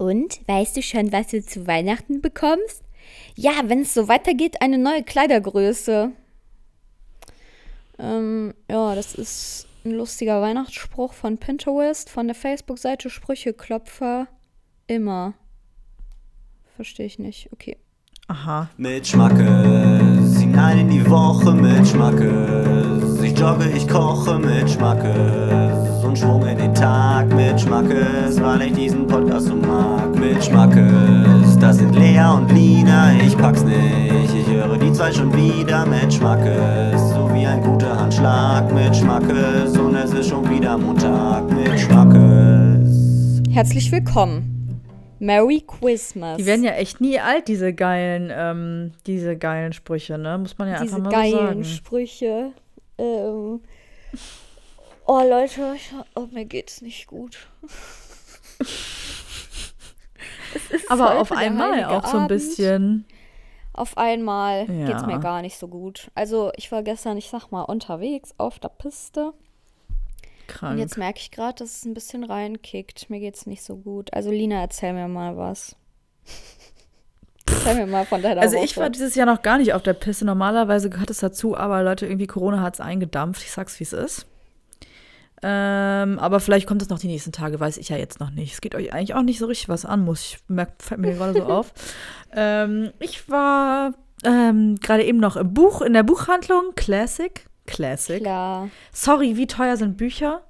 Und weißt du schon, was du zu Weihnachten bekommst? Ja, wenn es so weitergeht, eine neue Kleidergröße. Ähm, ja, das ist ein lustiger Weihnachtsspruch von Pinterest, von der Facebook-Seite Sprücheklopfer. Immer. Verstehe ich nicht. Okay. Aha. Mit Schmackes, hinein in die Woche mit Schmackes. Ich jogge, ich koche mit Schmackes. Und Schwung in den Tag mit Schmackes, weil ich diesen Podcast so mag. Mit Schmackes, das sind Lea und Lina, ich pack's nicht. Ich höre die zwei schon wieder mit Schmackes. So wie ein guter Handschlag mit Schmackes. Und es ist schon wieder Montag mit Schmackes. Herzlich willkommen. Merry Christmas. Die werden ja echt nie alt, diese geilen, ähm, diese geilen Sprüche, ne? Muss man ja Diese einfach mal geilen so sagen. Sprüche. Ähm. Oh, Leute, ich, oh, mir geht's nicht gut. Es ist Aber auf einmal auch so ein Abend. bisschen. Auf einmal geht's Ja. mir gar nicht so gut. Also, ich war gestern, ich sag mal, unterwegs auf der Piste. Krank. Und jetzt merke ich gerade, dass es ein bisschen reinkickt. Mir geht's nicht so gut. Also, Lina, erzähl mir mal was. erzähl mir mal von deiner Also Woche. ich war dieses Jahr noch gar nicht auf der Piste. Normalerweise gehört es dazu, aber Leute, irgendwie Corona hat es eingedampft. Ich sag's, wie es ist. Ähm, aber vielleicht kommt es noch die nächsten Tage, weiß ich ja jetzt noch nicht. Es geht euch eigentlich auch nicht so richtig was an, muss ich merk, fällt mir gerade so auf. Ähm, ich war ähm, gerade eben noch im Buch, in der Buchhandlung Classic. Classic. Klar. Sorry, wie teuer sind Bücher?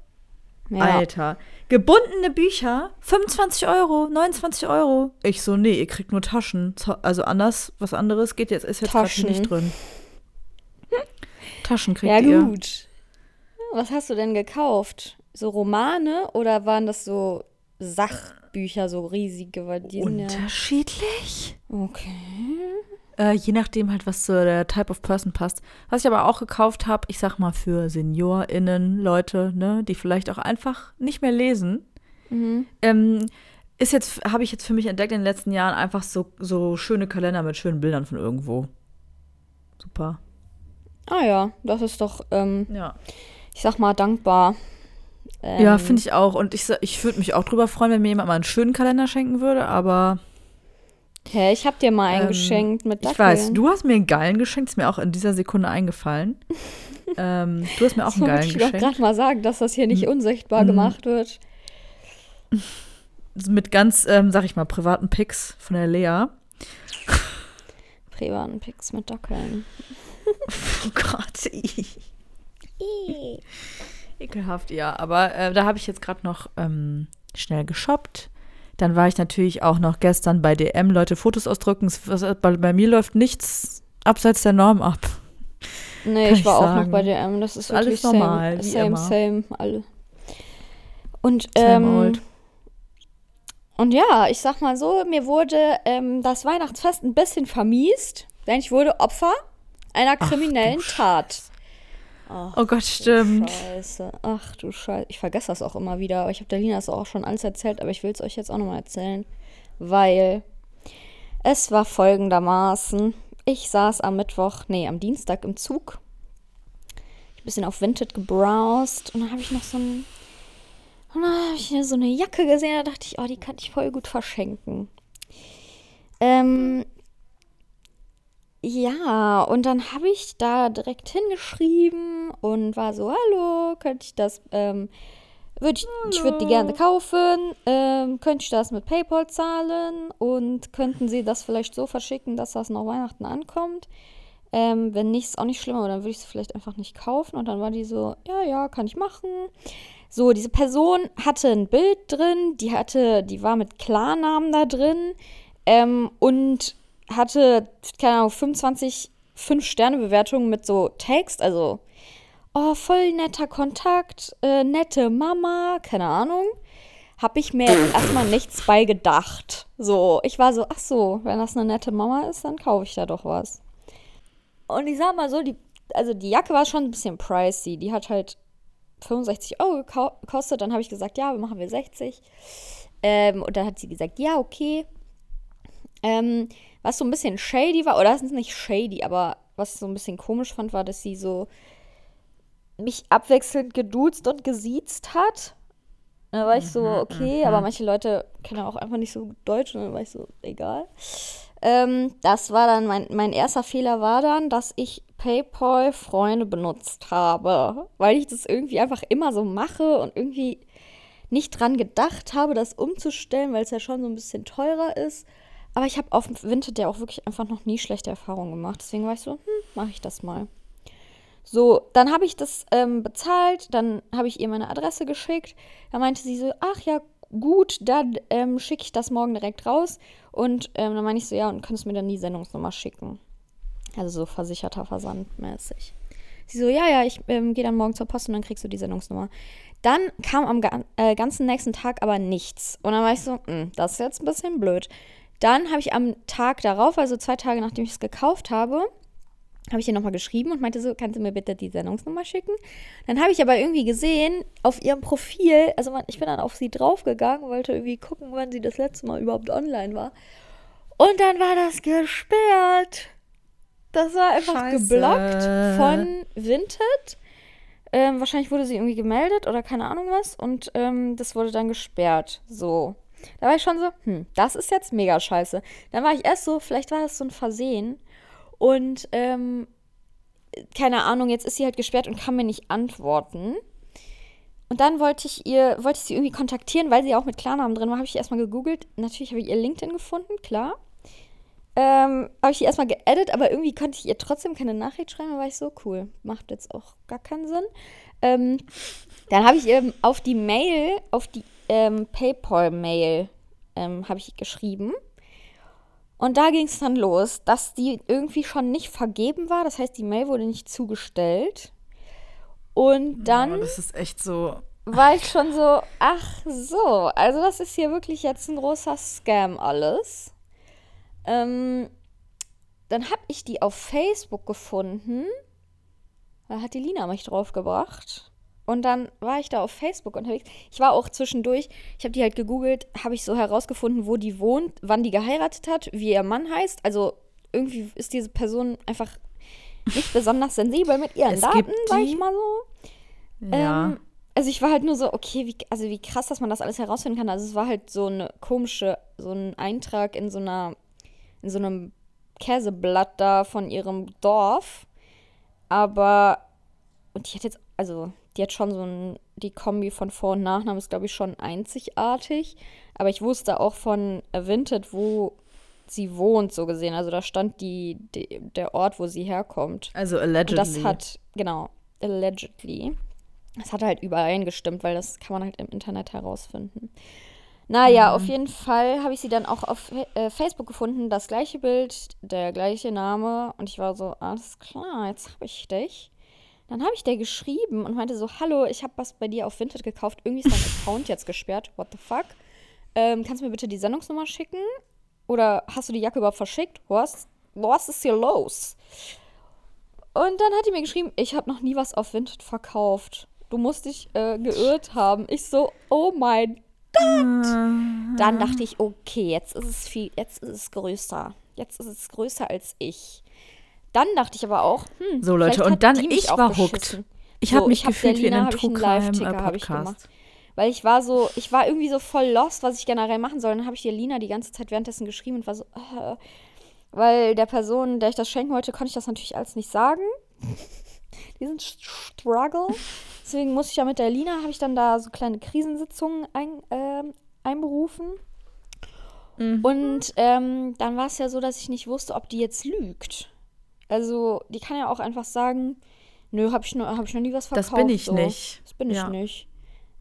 Ja. Alter. Gebundene Bücher, 25 Euro, 29 Euro. Ich so, nee, ihr kriegt nur Taschen. Also anders, was anderes geht jetzt, ist jetzt Taschen. nicht drin. Taschen kriegt Ja, ihr. Was hast du denn gekauft? So Romane oder waren das so Sachbücher, so riesige? Weil die sind ja. Unterschiedlich? Okay. Äh, je nachdem halt, was zu der Type of Person passt. Was ich aber auch gekauft habe, ich sag mal für SeniorInnen, Leute, ne, die vielleicht auch einfach nicht mehr lesen, Mhm. ähm, ist jetzt, habe ich jetzt für mich entdeckt in den letzten Jahren einfach so, so schöne Kalender mit schönen Bildern von irgendwo. Super. Ah ja, das ist doch, ähm, Ja. Ich sag mal, dankbar. Ähm, Ja, finde ich auch. Und ich, ich würde mich auch drüber freuen, wenn mir jemand mal einen schönen Kalender schenken würde, aber Hä, ich hab dir mal einen Ähm, geschenkt mit Dackel. ich weiß, du hast mir einen geilen geschenkt, ist mir auch in dieser Sekunde eingefallen. ähm, du hast mir auch Das einen wollte geilen ich doch geschenkt. gerade mal sagen, dass das hier nicht Mhm. unsichtbar Mhm. gemacht wird. Mit ganz, ähm, sag ich mal, privaten Pics von der Lea. Privaten Pics mit Dackeln. Oh Gott. Ekelhaft, ja. Aber äh, da habe ich jetzt gerade noch ähm, schnell geshoppt. Dann war ich natürlich auch noch gestern bei DM, Leute Fotos was- Bei, bei mir läuft nichts abseits der Norm ab. Nee, Kann ich ich war auch sagen. noch bei DM. Das ist alles normal, same, wie same, immer. same, alle. Und, Same ähm, old. und ja, ich sag mal so, mir wurde ähm, das Weihnachtsfest ein bisschen vermiest, denn ich wurde Opfer einer Ach, kriminellen Sch- Tat. Ach, Oh Gott, du stimmt. Scheiße. Ach du Scheiße. Ich vergesse das auch immer wieder. Aber ich habe der Lina das auch schon alles erzählt, aber ich will es euch jetzt auch nochmal erzählen. Weil es war folgendermaßen. Ich saß am Mittwoch, nee, am Dienstag im Zug. Ich ein bisschen auf Vinted gebrowst und dann habe ich noch so ein. Und dann habe ich so eine Jacke gesehen, da dachte ich, oh, die kann ich voll gut verschenken. Ähm, ja, und dann habe ich da direkt hingeschrieben und war so, hallo, könnte ich das, ähm, würd ich, ich würde die gerne kaufen, ähm, könnte ich das mit PayPal zahlen und könnten Sie das vielleicht so verschicken, dass das noch Weihnachten ankommt? Ähm, wenn nicht, ist auch nicht schlimm, aber dann würde ich es vielleicht einfach nicht kaufen. Und dann war die so, ja, ja, kann ich machen. So, diese Person hatte ein Bild drin, die hatte, die war mit Klarnamen da drin ähm, und hatte, keine Ahnung, 25 5-Sterne-Bewertungen mit so Text, also, oh, voll netter Kontakt, äh, nette Mama, keine Ahnung. Habe ich mir erstmal nichts bei gedacht. So, ich war so, ach so, wenn das eine nette Mama ist, dann kaufe ich da doch was. Und ich sag mal so, die, also die Jacke war schon ein bisschen pricey. Die hat halt 65 Euro gekostet. Dann habe ich gesagt, ja, machen wir 60. Ähm, und dann hat sie gesagt, ja, okay. Ähm, was so ein bisschen shady war, oder das ist nicht shady, aber was ich so ein bisschen komisch fand, war, dass sie so mich abwechselnd geduzt und gesiezt hat. Dann war ich so, Mhm, okay, aber manche Leute kennen auch einfach nicht so gut Deutsch und dann war ich so, egal. Ähm, das war dann, mein, mein erster Fehler war dann, dass ich PayPal Freunde benutzt habe, weil ich das irgendwie einfach immer so mache und irgendwie nicht dran gedacht habe, das umzustellen, weil es ja schon so ein bisschen teurer ist. Aber ich habe auf Vinted ja auch wirklich einfach noch nie schlechte Erfahrungen gemacht. Deswegen war ich so, hm, mache ich das mal. So, dann habe ich das ähm, bezahlt, dann habe ich ihr meine Adresse geschickt. Da meinte sie so, ach ja, gut, dann ähm, schicke ich das morgen direkt raus. Und ähm, dann meine ich so, ja, und könntest mir dann die Sendungsnummer schicken. Also so versicherter Versand mäßig. Sie so, ja, ja, ich ähm, gehe dann morgen zur Post und dann kriegst du die Sendungsnummer. Dann kam am ga äh, ganzen nächsten Tag aber nichts. Und dann war ich so, "Hm, das ist jetzt ein bisschen blöd. Dann habe ich am Tag darauf, also zwei Tage nachdem ich es gekauft habe, habe ich ihr nochmal geschrieben und meinte so, kannst du mir bitte die Sendungsnummer schicken? Dann habe ich aber irgendwie gesehen, auf ihrem Profil, also man, ich bin dann auf sie draufgegangen, wollte irgendwie gucken, wann sie das letzte Mal überhaupt online war. Und dann war das gesperrt. Das war einfach Scheiße. geblockt von Vinted. Ähm, wahrscheinlich wurde sie irgendwie gemeldet oder keine Ahnung was. Und ähm, das wurde dann gesperrt. So. Da war ich schon so, hm, das ist jetzt mega scheiße. Dann war ich erst so, vielleicht war das so ein Versehen. Und ähm, keine Ahnung, jetzt ist sie halt gesperrt und kann mir nicht antworten. Und dann wollte ich ihr, wollte ich sie irgendwie kontaktieren, weil sie auch mit Klarnamen drin war, habe ich erstmal gegoogelt. Natürlich habe ich ihr LinkedIn gefunden, klar. Ähm, habe ich die erstmal geedit, aber irgendwie konnte ich ihr trotzdem keine Nachricht schreiben. Da war ich so, cool, macht jetzt auch gar keinen Sinn. Ähm, dann habe ich ihr auf die Mail, auf die ähm, PayPal-Mail, ähm, habe ich geschrieben. Und da ging es dann los, dass die irgendwie schon nicht vergeben war. Das heißt, die Mail wurde nicht zugestellt. Und dann Oh, das ist echt so. war ich schon so, ach so, also das ist hier wirklich jetzt ein großer Scam alles. Ähm, dann habe ich die auf Facebook gefunden. Da hat die Lina mich draufgebracht. Und dann war ich da auf Facebook unterwegs. Ich war auch zwischendurch, ich habe die halt gegoogelt, habe ich so herausgefunden, wo die wohnt, wann die geheiratet hat, wie ihr Mann heißt. Also irgendwie ist diese Person einfach nicht besonders sensibel mit ihren Es Daten, sag ich mal so. Ja. Ähm, also ich war halt nur so, okay, wie, also wie krass, dass man das alles herausfinden kann. Also es war halt so eine komische, so ein Eintrag in so einer, in so einem Käseblatt da von ihrem Dorf. Aber, und die hat jetzt, also die hat schon so ein, die Kombi von Vor- und Nachnamen ist, glaube ich, schon einzigartig. Aber ich wusste auch von Vinted, wo sie wohnt, so gesehen. Also da stand die, die der Ort, wo sie herkommt. also Und allegedly. das hat, genau, allegedly. Das hat halt übereingestimmt, weil das kann man halt im Internet herausfinden. Naja, auf jeden Fall habe ich sie dann auch auf äh, Facebook gefunden, das gleiche Bild, der gleiche Name. Und ich war so, alles klar, jetzt habe ich dich. Dann habe ich der geschrieben und meinte so, hallo, ich habe was bei dir auf Vinted gekauft. Irgendwie ist dein Account jetzt gesperrt. What the fuck? Ähm, kannst du mir bitte die Sendungsnummer schicken? Oder hast du die Jacke überhaupt verschickt? Was, was ist hier los? Und dann hat die mir geschrieben, ich habe noch nie was auf Vinted verkauft. Du musst dich äh, geirrt haben. Ich so, oh mein dann dachte ich, okay, jetzt ist es viel, jetzt ist es größer. Jetzt ist es größer als ich. Dann dachte ich aber auch, hm, So, Leute, und dann ich war hooked. Ich So, habe mich ich gefühlt wie in einem hab ich einen True Crime Live-Ticker, äh, hab ich gemacht. Podcast. Weil ich war so, ich war irgendwie so voll lost, was ich generell machen soll. Dann habe ich dir Lina die ganze Zeit währenddessen geschrieben und war so, äh, weil der Person, der ich das schenken wollte, konnte ich das natürlich alles nicht sagen. Diesen Struggle. Deswegen musste ich ja mit der Lina, habe ich dann da so kleine Krisensitzungen ein, ähm, einberufen. Mhm. Und ähm, dann war es ja so, dass ich nicht wusste, ob die jetzt lügt. Also, die kann ja auch einfach sagen, nö, habe ich, noch- hab ich noch nie was verkauft. Das bin ich so. nicht. Das bin ich Ja. nicht.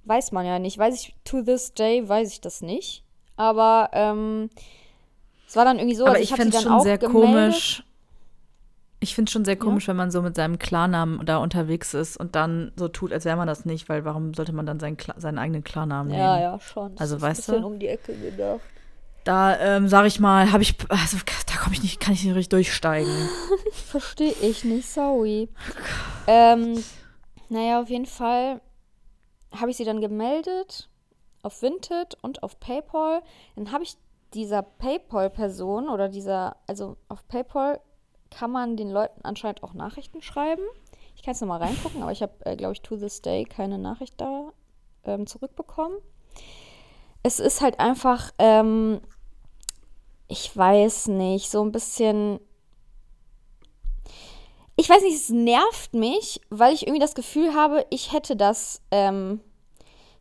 Weiß man ja nicht. Weiß ich, to this day weiß ich das nicht. Aber ähm, es war dann irgendwie so, Aber also ich hab sie finde es dann schon auch sehr gemeldet. komisch. Ich finde es schon sehr komisch, wenn man so mit seinem Klarnamen da unterwegs ist und dann so tut, als wäre man das nicht, weil warum sollte man dann seinen, Kla seinen eigenen Klarnamen Ja, nehmen? ja, schon. Das Also, ist weißt ein bisschen du? um die Ecke gedacht. Da, ähm, sage ich mal, habe ich, also da komme ich nicht, kann ich nicht richtig durchsteigen. Verstehe ich nicht, sorry. ähm, naja, auf jeden Fall habe ich sie dann gemeldet auf Vinted und auf PayPal. Dann habe ich dieser PayPal-Person oder dieser, also auf PayPal kann man den Leuten anscheinend auch Nachrichten schreiben. Ich kann jetzt nochmal reingucken, aber ich habe, äh, glaube ich, to this day keine Nachricht da ähm, zurückbekommen. es ist halt einfach, ähm, ich weiß nicht, so ein bisschen. Ich weiß nicht, es nervt mich, weil ich irgendwie das Gefühl habe, ich hätte das, ähm,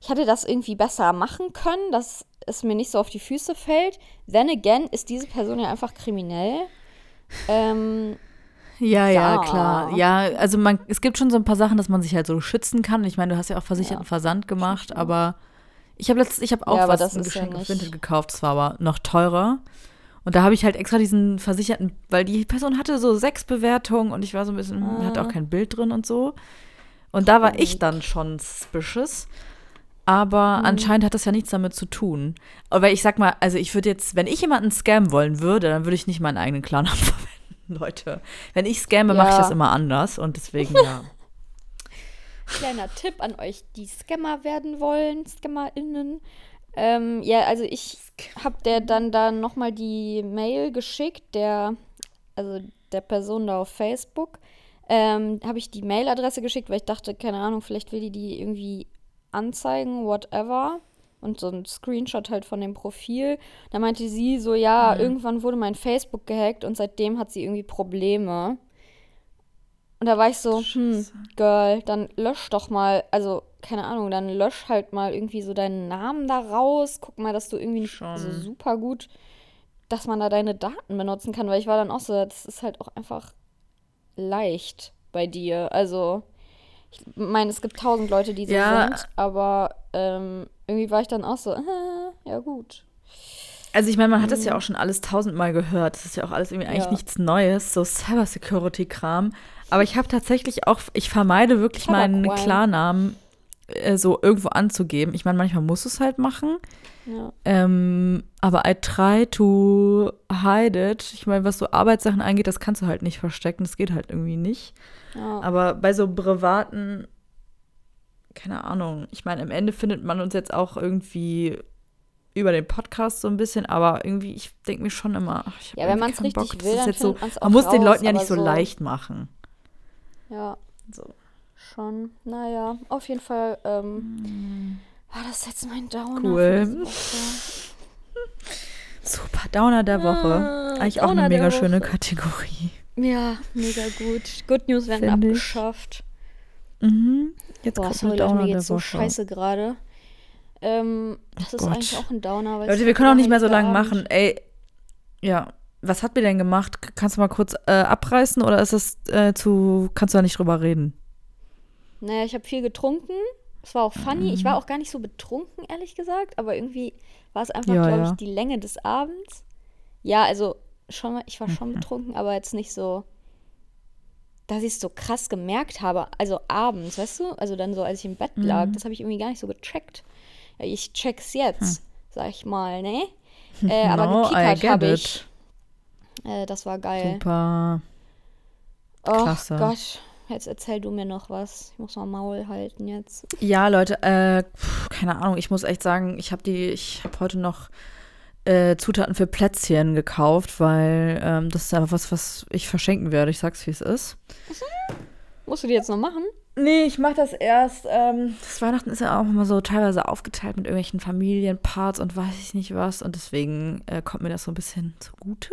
ich hätte das irgendwie besser machen können, dass es mir nicht so auf die Füße fällt. Then again ist diese Person ja einfach kriminell. Ähm, Ja, ja, Ja. klar. Ja, also man, es gibt schon so ein paar Sachen, dass man sich halt so schützen kann. Ich meine, du hast ja auch versicherten Ja. Versand gemacht, aber ich habe letztens, ich habe auch Ja, was ein ist ja Geschenk auf Vinted gekauft, es war aber noch teurer. Und da habe ich halt extra diesen versicherten, weil die Person hatte so sechs Bewertungen und ich war so ein bisschen, hm, hat Ah. auch kein Bild drin und so. Und da war ich dann schon suspicious. Aber Hm. anscheinend hat das ja nichts damit zu tun. Aber ich sag mal, also ich würde jetzt, wenn ich jemanden scammen wollen würde, dann würde ich nicht meinen eigenen Klarnamen verwenden, Leute. Wenn ich scamme, mache ich Ja. das immer anders und deswegen ja. Kleiner Tipp an euch, die Scammer werden wollen, ScammerInnen. Ähm, ja, also ich habe der dann da nochmal die Mail geschickt, der, also der Person da auf Facebook, ähm, habe ich die Mailadresse geschickt, weil ich dachte, keine Ahnung, vielleicht will die die irgendwie anzeigen, whatever. Und so ein Screenshot halt von dem Profil. Da meinte sie so, ja, irgendwann wurde mein Facebook gehackt und seitdem hat sie irgendwie Probleme. Und da war ich so, hm, Girl, dann lösch doch mal, also keine Ahnung, dann lösch halt mal irgendwie so deinen Namen da raus. Guck mal, dass du irgendwie nicht Schon. so super gut, dass man da deine Daten benutzen kann, weil ich war dann auch so, das ist halt auch einfach leicht bei dir. Also, ich meine, es gibt tausend Leute, die so Ja. sind, aber ähm, irgendwie war ich dann auch so, äh, ja gut. Also ich meine, man hat das ja auch schon alles tausendmal gehört. Das ist ja auch alles irgendwie eigentlich Ja. nichts Neues, so Cybersecurity-Kram. Aber ich habe tatsächlich auch, ich vermeide wirklich meinen. Klarnamen äh, so irgendwo anzugeben. Ich meine, manchmal muss es halt machen. Ja. Ähm, aber I try to hide it. Ich meine, was so Arbeitssachen angeht, das kannst du halt nicht verstecken. Das geht halt irgendwie nicht. Ja. Aber bei so privaten, keine Ahnung. Ich meine, am Ende findet man uns jetzt auch irgendwie über den Podcast so ein bisschen, aber irgendwie, ich denke mir schon immer, ach, ich hab Ja, wenn man's keinen richtig Bock. Das will, ist dann jetzt so, auch man muss den raus, Leuten ja nicht so so- leicht machen. ja. So. Schon. Naja, auf jeden Fall ähm, war das jetzt mein Downer. Cool. Super, Downer der Woche. Ah, Eigentlich auch Downer eine der mega schöne. Kategorie. Ja, mega gut. Good News werden Find ich. abgeschafft. Mhm. Jetzt Boah, kommt sorry, Leute, Downer mir geht's so Woche. scheiße gerade. Ähm, das ist Gott. eigentlich auch ein Downer. Leute, wir können auch nicht mehr so lange machen. Ey, ja, was hat mir denn gemacht? Kannst du mal kurz äh, abreißen oder ist das äh, zu, kannst du da nicht drüber reden? Naja, ich habe viel getrunken. Es war auch funny. Ich war auch gar nicht so betrunken, ehrlich gesagt. Aber irgendwie war es einfach, Ja, glaube ja. ich, die Länge des Abends. Ja, also schon, mal- ich war Mhm. schon betrunken, aber jetzt nicht so, dass ich es so krass gemerkt habe. Also abends, weißt du? Also dann so, als ich im Bett lag. Mhm. Das habe ich irgendwie gar nicht so gecheckt. Ja, Ich check's jetzt, Hm. sag ich mal, ne? Äh, aber No, gekickert habe ich. Äh, das war geil. Super. Oh klasse. Gott. Jetzt erzähl du mir noch was. Ich muss mal Maul halten jetzt. Ja, Leute, äh, pf, keine Ahnung, ich muss echt sagen, ich habe die, ich habe heute noch äh, Zutaten für Plätzchen gekauft, weil ähm, das ist einfach was, was ich verschenken werde. Ich sag's, wie es ist. Musst du die jetzt noch machen? Nee, ich mache das erst. Ähm, das Weihnachten ist ja auch immer so teilweise aufgeteilt mit irgendwelchen Familienparts und weiß ich nicht was. Und deswegen äh, kommt mir das so ein bisschen zugute.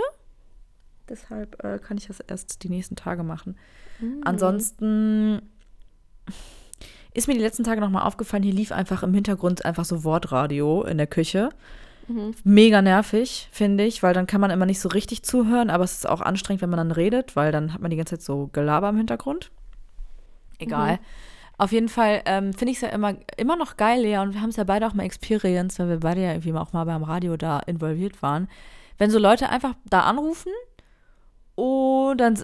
Deshalb äh, kann ich das erst die nächsten Tage machen. Ansonsten ist mir die letzten Tage nochmal aufgefallen, hier lief einfach im Hintergrund einfach so Wortradio in der Küche. Mega nervig, finde ich, weil dann kann man immer nicht so richtig zuhören, aber es ist auch anstrengend, wenn man dann redet, weil dann hat man die ganze Zeit so Gelaber im Hintergrund. Egal. Auf jeden Fall ähm, finde ich es ja immer, immer noch geil, Lea, und wir haben es ja beide auch mal experienced, weil wir beide ja irgendwie auch mal beim Radio da involviert waren. Wenn so Leute einfach da anrufen und dann,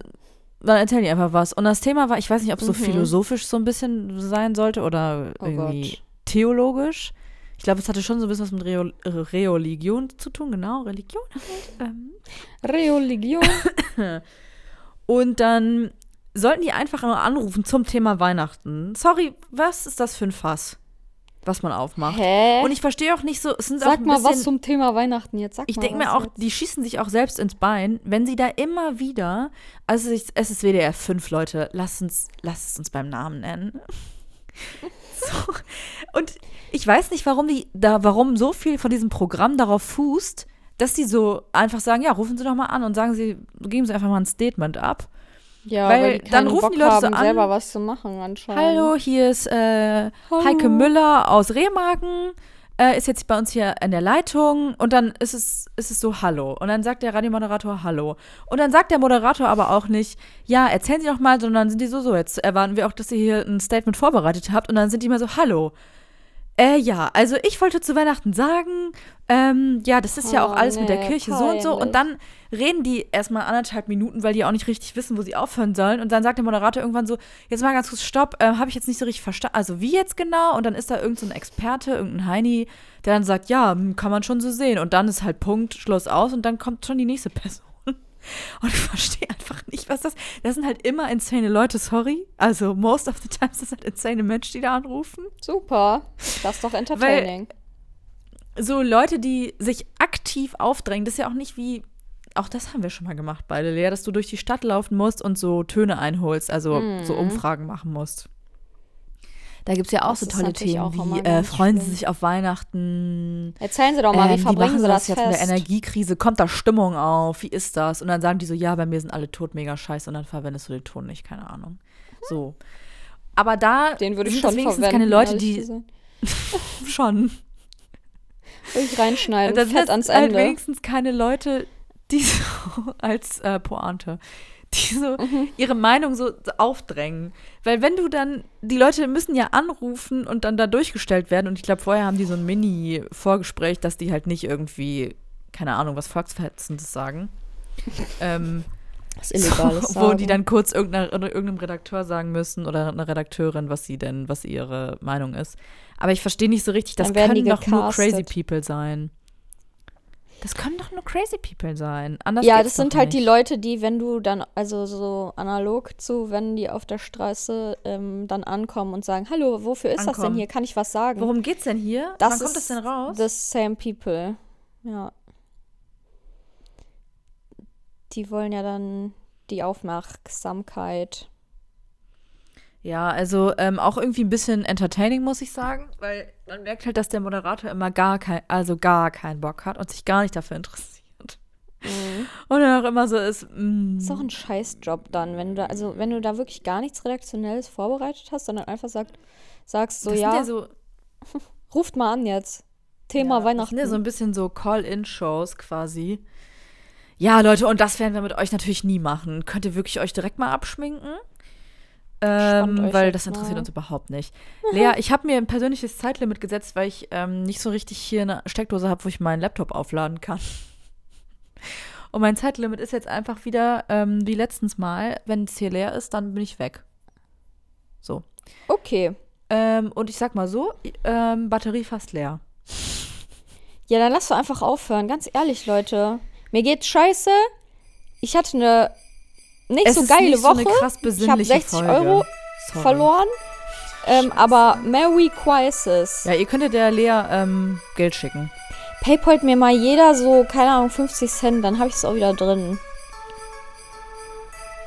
dann erzählen die einfach was. Und das Thema war, ich weiß nicht, ob es so philosophisch so ein bisschen sein sollte oder Oh irgendwie Gott. theologisch. Ich glaube, es hatte schon so ein bisschen was mit Reo Religion zu tun, genau, Religion halt. Ähm. Religion. Und dann sollten die einfach nur anrufen zum Thema Weihnachten. Sorry, was ist das für ein Fass, was man aufmacht? Hä? Und ich verstehe auch nicht so, es sind auch Sag ein mal bisschen, was zum Thema Weihnachten jetzt. Sag ich denke mir auch, jetzt. die schießen sich auch selbst ins Bein, wenn sie da immer wieder, also ich, es ist WDR 5, Leute, lasst uns, lasst es uns beim Namen nennen. So. Und ich weiß nicht, warum die da, warum so viel von diesem Programm darauf fußt, dass die so einfach sagen, ja, rufen Sie doch mal an und sagen Sie, geben Sie einfach mal ein Statement ab. Ja, Weil weil die dann rufen Bock die Leute so haben, an. selber was zu machen anscheinend. Hallo, hier ist äh, Heike Müller aus Remagen, äh, ist jetzt bei uns hier in der Leitung und dann ist es, ist es so Hallo. Und dann sagt der Radiomoderator Hallo. Und dann sagt der Moderator aber auch nicht, ja, erzählen Sie doch mal, sondern sind die so, so, jetzt erwarten wir auch, dass ihr hier ein Statement vorbereitet habt und dann sind die immer so, Hallo. Äh, ja, also ich wollte zu Weihnachten sagen, ähm, ja, das ist ja auch Oh, alles mit der nee, Kirche so und so. Und dann reden die erstmal anderthalb Minuten, weil die auch nicht richtig wissen, wo sie aufhören sollen. Und dann sagt der Moderator irgendwann so, jetzt mal ganz kurz Stopp, äh, habe ich jetzt nicht so richtig verstanden. Also wie jetzt genau? Und dann ist da irgendein so Experte, irgendein Heini, der dann sagt, ja, hm, kann man schon so sehen. Und dann ist halt Punkt, Schluss aus und dann kommt schon die nächste Person. Und ich verstehe einfach nicht, was das. Das sind halt immer insane Leute, sorry. Also most of the times das sind insane Menschen, die da anrufen. Super. Das ist doch entertaining. So Leute, die sich aktiv aufdrängen, das ist ja auch nicht wie, auch das haben wir schon mal gemacht beide, Lea, dass du durch die Stadt laufen musst und so Töne einholst, also so Umfragen machen musst. Da gibt es ja auch Mhm. Das so tolle Themen wie, äh, freuen Sie sich auf Weihnachten? Erzählen Sie doch mal, Ähm, wie verbringen machen Sie das von der fest? Energiekrise? Kommt da Stimmung auf? Wie ist das? Und dann sagen die so, ja, bei mir sind alle tot, mega scheiße. Und dann verwendest du den Ton nicht, keine Ahnung. So. Aber da Den würde ich sind schon das wenigstens keine Leute, die schon ich reinschneiden, das fett ans halt Ende. wenigstens keine Leute, die so als äh, Pointe, die so Mhm. ihre Meinung so aufdrängen. Weil wenn du dann, die Leute müssen ja anrufen und dann da durchgestellt werden und ich glaube, vorher haben die so ein Mini-Vorgespräch, dass die halt nicht irgendwie, keine Ahnung, was Volksverhetzendes sagen. ähm, Das ist illegales so, wo die dann kurz irgendeinem Redakteur sagen müssen oder einer Redakteurin, was sie denn, was ihre Meinung ist. Aber ich verstehe nicht so richtig, das können die doch nur crazy people sein. Das können doch nur crazy people sein. Anders Ja, das sind halt die nicht. Leute, die, wenn du dann, also so analog zu, wenn die auf der Straße ähm, dann ankommen und sagen, hallo, wofür ist das denn Ankommen. hier? Kann ich was sagen? Worum geht's denn hier? das Wann kommt das denn raus? The same people. Ja. Die wollen ja dann die Aufmerksamkeit. Ja, also ähm, auch irgendwie ein bisschen entertaining, muss ich sagen, weil man merkt halt, dass der Moderator immer gar kein, also gar keinen Bock hat und sich gar nicht dafür interessiert. Und dann auch immer so ist, mm, Ist auch ein Scheißjob dann, wenn du da, also wenn du da wirklich gar nichts Redaktionelles vorbereitet hast, sondern einfach sagt, sagst so, das ja, ja so, ruft mal an jetzt. Thema ja, Das Weihnachten. sind ja so ein bisschen so Call-In-Shows quasi. Ja, Leute, und das werden wir mit euch natürlich nie machen. Könnt ihr wirklich euch direkt mal abschminken? Ähm, weil das interessiert mal. uns überhaupt nicht. Lea, ich habe mir ein persönliches Zeitlimit gesetzt, weil ich ähm, nicht so richtig hier eine Steckdose habe, wo ich meinen Laptop aufladen kann. Und mein Zeitlimit ist jetzt einfach wieder ähm, wie letztens mal, wenn es hier leer ist, dann bin ich weg. So. Okay. Ähm, und ich sag mal so, ähm, Batterie fast leer. Ja, dann lass doch einfach aufhören. Ganz ehrlich, Leute. Mir geht's scheiße. Ich hatte eine nicht Es so ist geile nicht so Woche. eine krass ich habe besinnliche 60 Folge. Euro Sorry. verloren. Ähm, aber Merry Crisis. Ja, ihr könntet der Lea ähm, Geld schicken. Paypalt mir mal jeder so, keine Ahnung, 50 Cent, dann habe ich es auch wieder drin.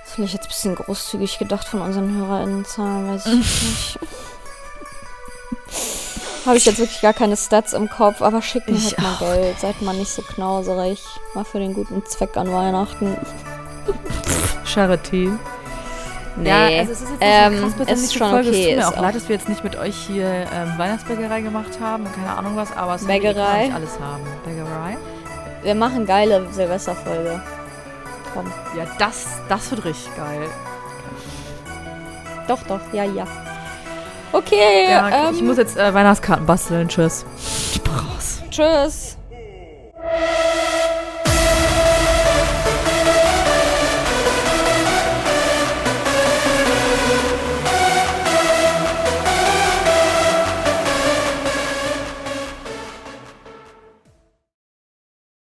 Das finde ich jetzt ein bisschen großzügig gedacht von unseren HörerInnenzahlen, weiß ich nicht. habe ich jetzt wirklich gar keine Stats im Kopf, aber schickt mir halt mal Geld. Seid mal nicht so knauserig. Mal für den guten Zweck an Weihnachten. Charity. Nee. Ja, also es ist jetzt Ähm, krass es ist schon Folge. okay, Es tut mir auch leid, dass wir jetzt nicht mit euch hier ähm, Weihnachtsbäckerei gemacht haben. Keine Ahnung was, aber könnt Bäckerei. nicht alles haben. Bäckerei? Wir machen geile Silvesterfolge. Komm. Ja, das, das wird richtig geil. Doch, doch, ja, ja. Okay, Ja, ähm, ich muss jetzt äh, Weihnachtskarten basteln. Tschüss. Ich brauch raus. tschüss.